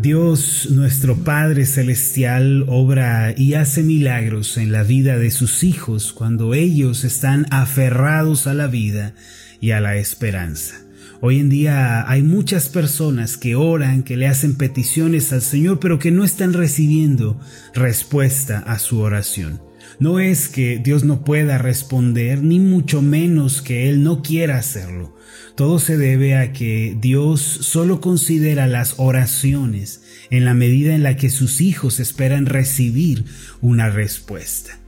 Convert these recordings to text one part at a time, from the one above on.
Dios nuestro Padre Celestial obra y hace milagros en la vida de sus hijos cuando ellos están aferrados a la vida y a la esperanza. Hoy en día hay muchas personas que oran, que le hacen peticiones al Señor, pero que no están recibiendo respuesta a su oración. No es que Dios no pueda responder, ni mucho menos que Él no quiera hacerlo. Todo se debe a que Dios solo considera las oraciones en la medida en la que sus hijos esperan recibir una respuesta.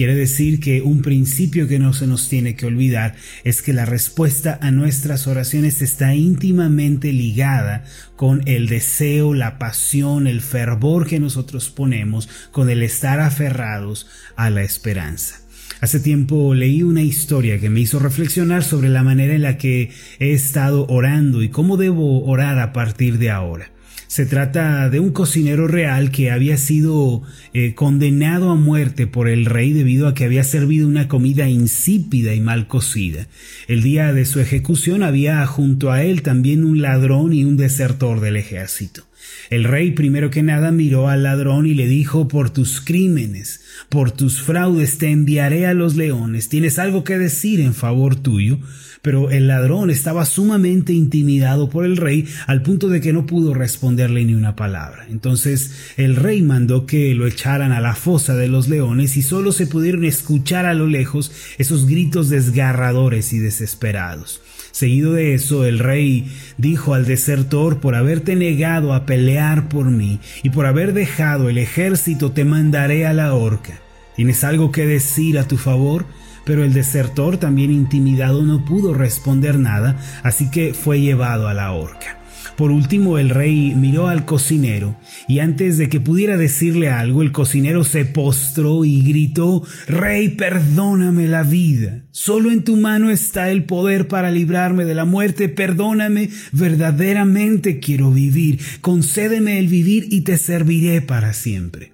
Quiere decir que un principio que no se nos tiene que olvidar es que la respuesta a nuestras oraciones está íntimamente ligada con el deseo, la pasión, el fervor que nosotros ponemos, con el estar aferrados a la esperanza. Hace tiempo leí una historia que me hizo reflexionar sobre la manera en la que he estado orando y cómo debo orar a partir de ahora. Se trata de un cocinero real que había sido eh, condenado a muerte por el rey debido a que había servido una comida insípida y mal cocida. El día de su ejecución había junto a él también un ladrón y un desertor del ejército. El rey primero que nada miró al ladrón y le dijo, por tus crímenes, por tus fraudes te enviaré a los leones, tienes algo que decir en favor tuyo. Pero el ladrón estaba sumamente intimidado por el rey al punto de que no pudo responderle ni una palabra. Entonces el rey mandó que lo echaran a la fosa de los leones y solo se pudieron escuchar a lo lejos esos gritos desgarradores y desesperados. Seguido de eso, el rey dijo al desertor, por haberte negado a pelear por mí y por haber dejado el ejército, te mandaré a la horca. ¿Tienes algo que decir a tu favor? Pero el desertor, también intimidado, no pudo responder nada, así que fue llevado a la horca. Por último, el rey miró al cocinero, y antes de que pudiera decirle algo, el cocinero se postró y gritó Rey, perdóname la vida. Solo en tu mano está el poder para librarme de la muerte. Perdóname, verdaderamente quiero vivir. Concédeme el vivir y te serviré para siempre.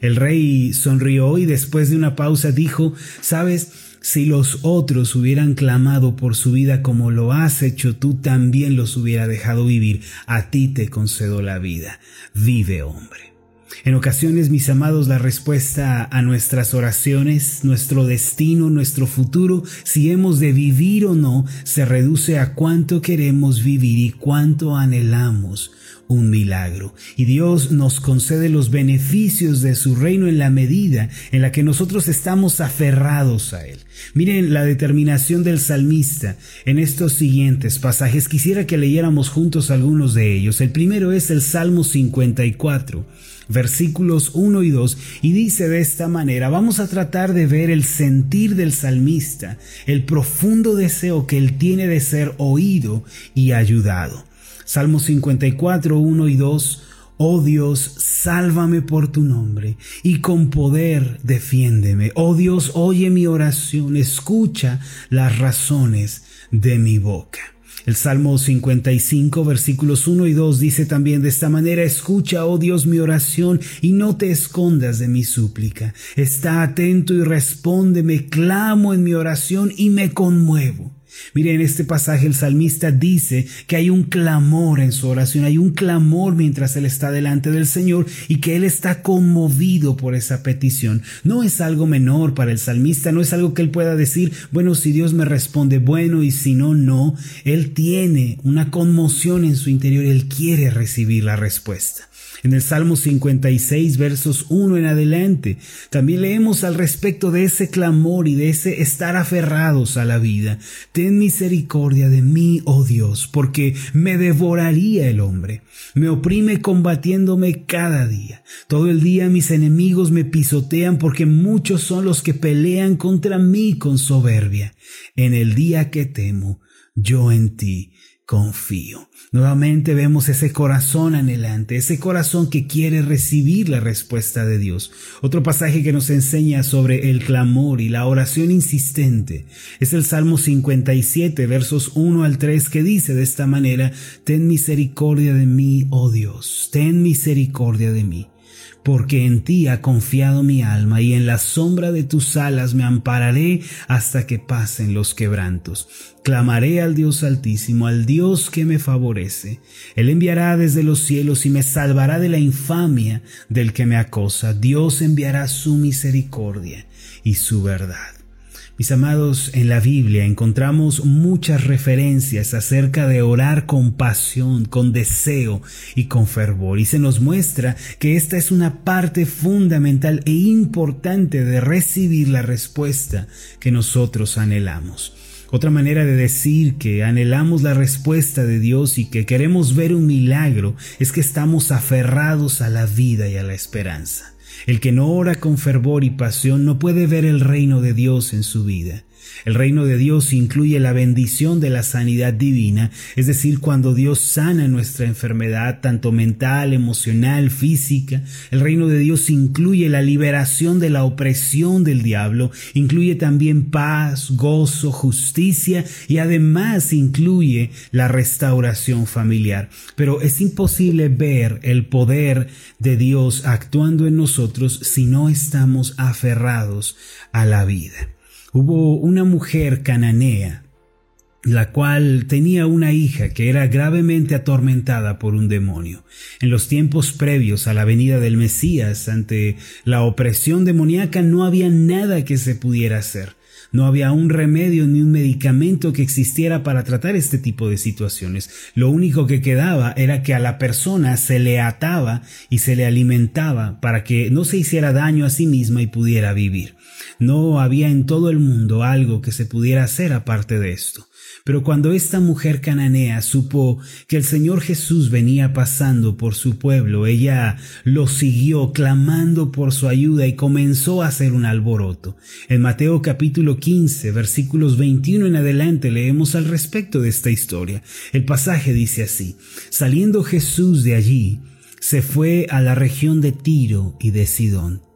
El rey sonrió y después de una pausa dijo, Sabes, si los otros hubieran clamado por su vida como lo has hecho, tú también los hubiera dejado vivir. A ti te concedo la vida. Vive, hombre. En ocasiones, mis amados, la respuesta a nuestras oraciones, nuestro destino, nuestro futuro, si hemos de vivir o no, se reduce a cuánto queremos vivir y cuánto anhelamos un milagro. Y Dios nos concede los beneficios de su reino en la medida en la que nosotros estamos aferrados a Él. Miren la determinación del salmista en estos siguientes pasajes. Quisiera que leyéramos juntos algunos de ellos. El primero es el Salmo 54 versículos 1 y 2, y dice de esta manera, vamos a tratar de ver el sentir del salmista, el profundo deseo que él tiene de ser oído y ayudado. Salmo 54, 1 y 2. Oh Dios, sálvame por tu nombre y con poder defiéndeme. Oh Dios, oye mi oración, escucha las razones de mi boca. El Salmo 55, versículos 1 y 2 dice también de esta manera, escucha, oh Dios, mi oración y no te escondas de mi súplica. Está atento y respóndeme, clamo en mi oración y me conmuevo. Mire, en este pasaje el salmista dice que hay un clamor en su oración, hay un clamor mientras él está delante del Señor y que él está conmovido por esa petición. No es algo menor para el salmista, no es algo que él pueda decir, bueno, si Dios me responde bueno y si no, no. Él tiene una conmoción en su interior, él quiere recibir la respuesta. En el Salmo 56, versos 1 en adelante, también leemos al respecto de ese clamor y de ese estar aferrados a la vida. Ten misericordia de mí, oh Dios, porque me devoraría el hombre. Me oprime combatiéndome cada día. Todo el día mis enemigos me pisotean porque muchos son los que pelean contra mí con soberbia. En el día que temo, yo en ti confío. Nuevamente vemos ese corazón anhelante, ese corazón que quiere recibir la respuesta de Dios. Otro pasaje que nos enseña sobre el clamor y la oración insistente es el Salmo 57, versos 1 al 3, que dice de esta manera, Ten misericordia de mí, oh Dios, ten misericordia de mí porque en ti ha confiado mi alma y en la sombra de tus alas me ampararé hasta que pasen los quebrantos. Clamaré al Dios altísimo, al Dios que me favorece. Él enviará desde los cielos y me salvará de la infamia del que me acosa. Dios enviará su misericordia y su verdad. Mis amados, en la Biblia encontramos muchas referencias acerca de orar con pasión, con deseo y con fervor, y se nos muestra que esta es una parte fundamental e importante de recibir la respuesta que nosotros anhelamos. Otra manera de decir que anhelamos la respuesta de Dios y que queremos ver un milagro es que estamos aferrados a la vida y a la esperanza. El que no ora con fervor y pasión no puede ver el reino de Dios en su vida. El reino de Dios incluye la bendición de la sanidad divina, es decir, cuando Dios sana nuestra enfermedad, tanto mental, emocional, física. El reino de Dios incluye la liberación de la opresión del diablo, incluye también paz, gozo, justicia y además incluye la restauración familiar. Pero es imposible ver el poder de Dios actuando en nosotros si no estamos aferrados a la vida hubo una mujer cananea, la cual tenía una hija que era gravemente atormentada por un demonio. En los tiempos previos a la venida del Mesías, ante la opresión demoníaca, no había nada que se pudiera hacer. No había un remedio ni un medicamento que existiera para tratar este tipo de situaciones. Lo único que quedaba era que a la persona se le ataba y se le alimentaba para que no se hiciera daño a sí misma y pudiera vivir. No había en todo el mundo algo que se pudiera hacer aparte de esto. Pero cuando esta mujer cananea supo que el Señor Jesús venía pasando por su pueblo, ella lo siguió clamando por su ayuda y comenzó a hacer un alboroto. En Mateo capítulo 15, versículos 21 en adelante leemos al respecto de esta historia. El pasaje dice así, saliendo Jesús de allí, se fue a la región de Tiro y de Sidón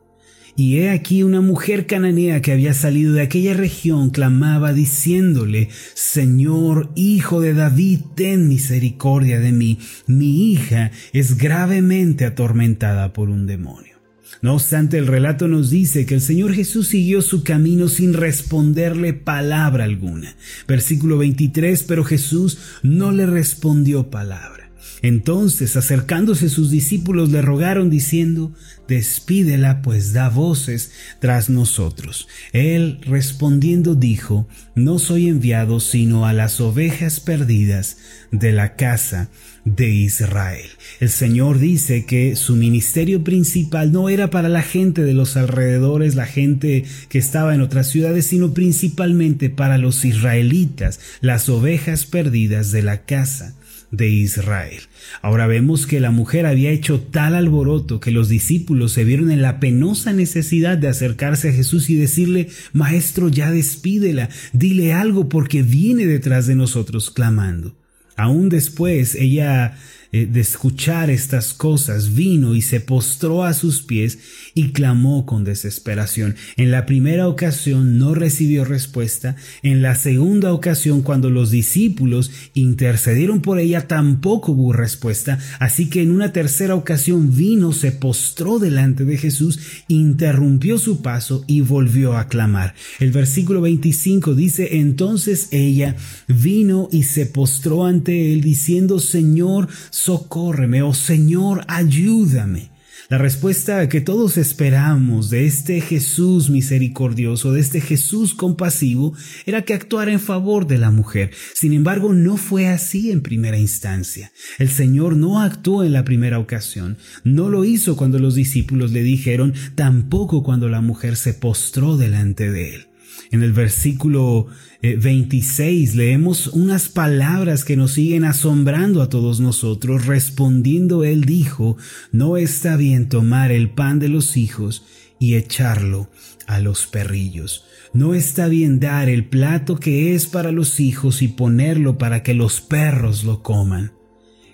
y he aquí una mujer cananea que había salido de aquella región clamaba diciéndole, Señor, hijo de David, ten misericordia de mí. Mi hija es gravemente atormentada por un demonio. No obstante, el relato nos dice que el Señor Jesús siguió su camino sin responderle palabra alguna. Versículo 23, pero Jesús no le respondió palabra. Entonces, acercándose sus discípulos, le rogaron diciendo, Despídela, pues da voces tras nosotros. Él respondiendo dijo, No soy enviado sino a las ovejas perdidas de la casa de Israel. El Señor dice que su ministerio principal no era para la gente de los alrededores, la gente que estaba en otras ciudades, sino principalmente para los israelitas, las ovejas perdidas de la casa de Israel. Ahora vemos que la mujer había hecho tal alboroto que los discípulos se vieron en la penosa necesidad de acercarse a Jesús y decirle, Maestro, ya despídela, dile algo porque viene detrás de nosotros clamando. Aún después ella de escuchar estas cosas, vino y se postró a sus pies y clamó con desesperación. En la primera ocasión no recibió respuesta, en la segunda ocasión cuando los discípulos intercedieron por ella tampoco hubo respuesta, así que en una tercera ocasión vino, se postró delante de Jesús, interrumpió su paso y volvió a clamar. El versículo 25 dice, entonces ella vino y se postró ante él diciendo, Señor, socórreme, oh Señor, ayúdame. La respuesta que todos esperamos de este Jesús misericordioso, de este Jesús compasivo, era que actuara en favor de la mujer. Sin embargo, no fue así en primera instancia. El Señor no actuó en la primera ocasión, no lo hizo cuando los discípulos le dijeron, tampoco cuando la mujer se postró delante de él. En el versículo 26 eh, leemos unas palabras que nos siguen asombrando a todos nosotros. Respondiendo él dijo, no está bien tomar el pan de los hijos y echarlo a los perrillos. No está bien dar el plato que es para los hijos y ponerlo para que los perros lo coman.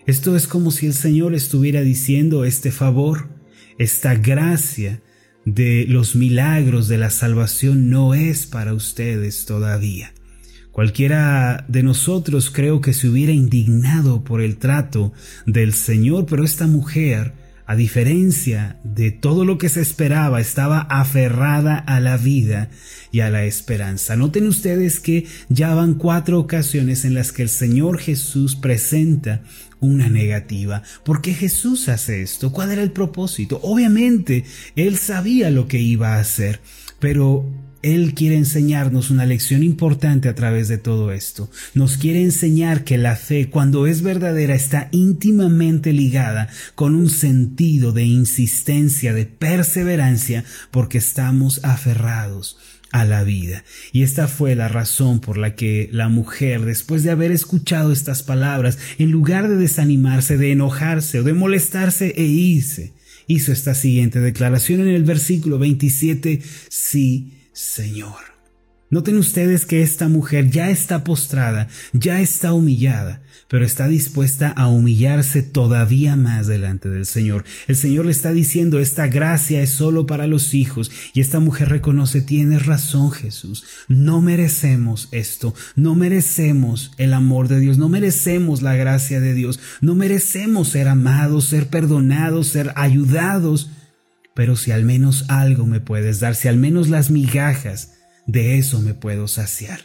Esto es como si el Señor estuviera diciendo este favor, esta gracia, de los milagros de la salvación no es para ustedes todavía. Cualquiera de nosotros creo que se hubiera indignado por el trato del Señor, pero esta mujer a diferencia de todo lo que se esperaba, estaba aferrada a la vida y a la esperanza. Noten ustedes que ya van cuatro ocasiones en las que el Señor Jesús presenta una negativa. ¿Por qué Jesús hace esto? ¿Cuál era el propósito? Obviamente, Él sabía lo que iba a hacer, pero él quiere enseñarnos una lección importante a través de todo esto. Nos quiere enseñar que la fe, cuando es verdadera, está íntimamente ligada con un sentido de insistencia, de perseverancia, porque estamos aferrados a la vida. Y esta fue la razón por la que la mujer, después de haber escuchado estas palabras, en lugar de desanimarse, de enojarse o de molestarse e irse, hizo esta siguiente declaración en el versículo 27, sí, Señor. Noten ustedes que esta mujer ya está postrada, ya está humillada, pero está dispuesta a humillarse todavía más delante del Señor. El Señor le está diciendo, esta gracia es solo para los hijos, y esta mujer reconoce, tienes razón Jesús, no merecemos esto, no merecemos el amor de Dios, no merecemos la gracia de Dios, no merecemos ser amados, ser perdonados, ser ayudados pero si al menos algo me puedes dar, si al menos las migajas, de eso me puedo saciar.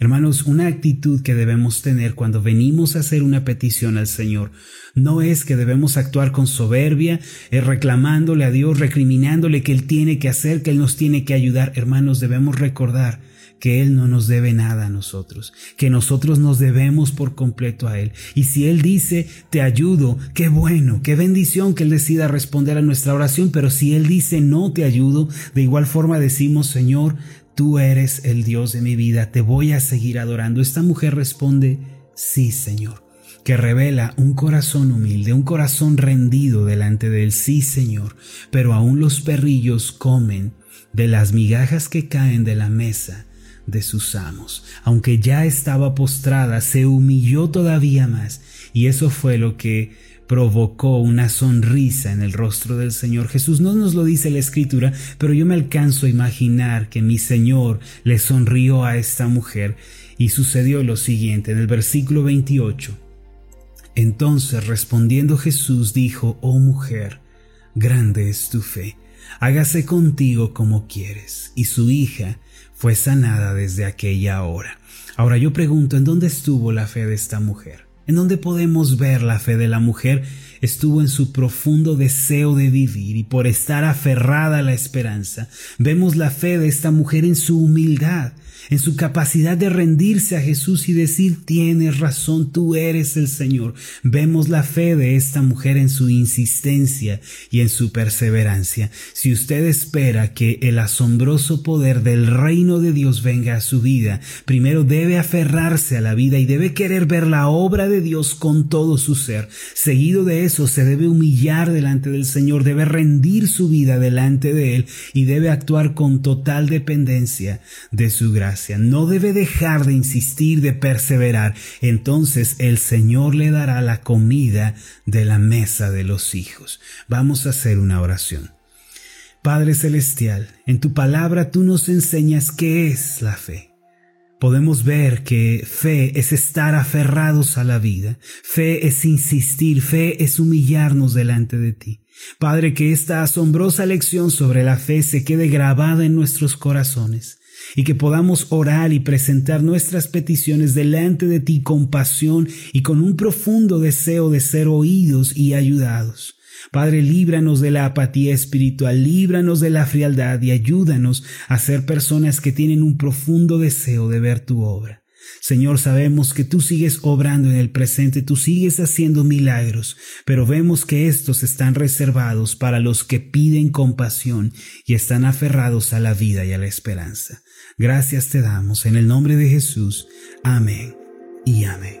Hermanos, una actitud que debemos tener cuando venimos a hacer una petición al Señor no es que debemos actuar con soberbia, eh, reclamándole a Dios, recriminándole que Él tiene que hacer, que Él nos tiene que ayudar. Hermanos, debemos recordar que Él no nos debe nada a nosotros, que nosotros nos debemos por completo a Él. Y si Él dice, te ayudo, qué bueno, qué bendición que Él decida responder a nuestra oración, pero si Él dice, no te ayudo, de igual forma decimos, Señor, tú eres el Dios de mi vida, te voy a seguir adorando. Esta mujer responde, sí, Señor que revela un corazón humilde, un corazón rendido delante del sí, Señor, pero aún los perrillos comen de las migajas que caen de la mesa de sus amos. Aunque ya estaba postrada, se humilló todavía más, y eso fue lo que provocó una sonrisa en el rostro del Señor Jesús. No nos lo dice la escritura, pero yo me alcanzo a imaginar que mi Señor le sonrió a esta mujer y sucedió lo siguiente en el versículo 28. Entonces respondiendo Jesús dijo, Oh mujer, grande es tu fe, hágase contigo como quieres. Y su hija fue sanada desde aquella hora. Ahora yo pregunto, ¿en dónde estuvo la fe de esta mujer? ¿En dónde podemos ver la fe de la mujer? Estuvo en su profundo deseo de vivir y por estar aferrada a la esperanza. Vemos la fe de esta mujer en su humildad, en su capacidad de rendirse a Jesús y decir, tienes razón, tú eres el Señor. Vemos la fe de esta mujer en su insistencia y en su perseverancia. Si usted espera que el asombroso poder del reino de Dios venga a su vida, primero debe aferrarse a la vida y debe querer ver la obra de Dios con todo su ser. Seguido de eso, se debe humillar delante del Señor, debe rendir su vida delante de Él y debe actuar con total dependencia de su no debe dejar de insistir, de perseverar, entonces el Señor le dará la comida de la mesa de los hijos. Vamos a hacer una oración. Padre Celestial, en tu palabra tú nos enseñas qué es la fe. Podemos ver que fe es estar aferrados a la vida, fe es insistir, fe es humillarnos delante de ti. Padre, que esta asombrosa lección sobre la fe se quede grabada en nuestros corazones y que podamos orar y presentar nuestras peticiones delante de ti con pasión y con un profundo deseo de ser oídos y ayudados. Padre, líbranos de la apatía espiritual, líbranos de la frialdad y ayúdanos a ser personas que tienen un profundo deseo de ver tu obra. Señor, sabemos que tú sigues obrando en el presente, tú sigues haciendo milagros, pero vemos que estos están reservados para los que piden compasión y están aferrados a la vida y a la esperanza. Gracias te damos en el nombre de Jesús. Amén y amén.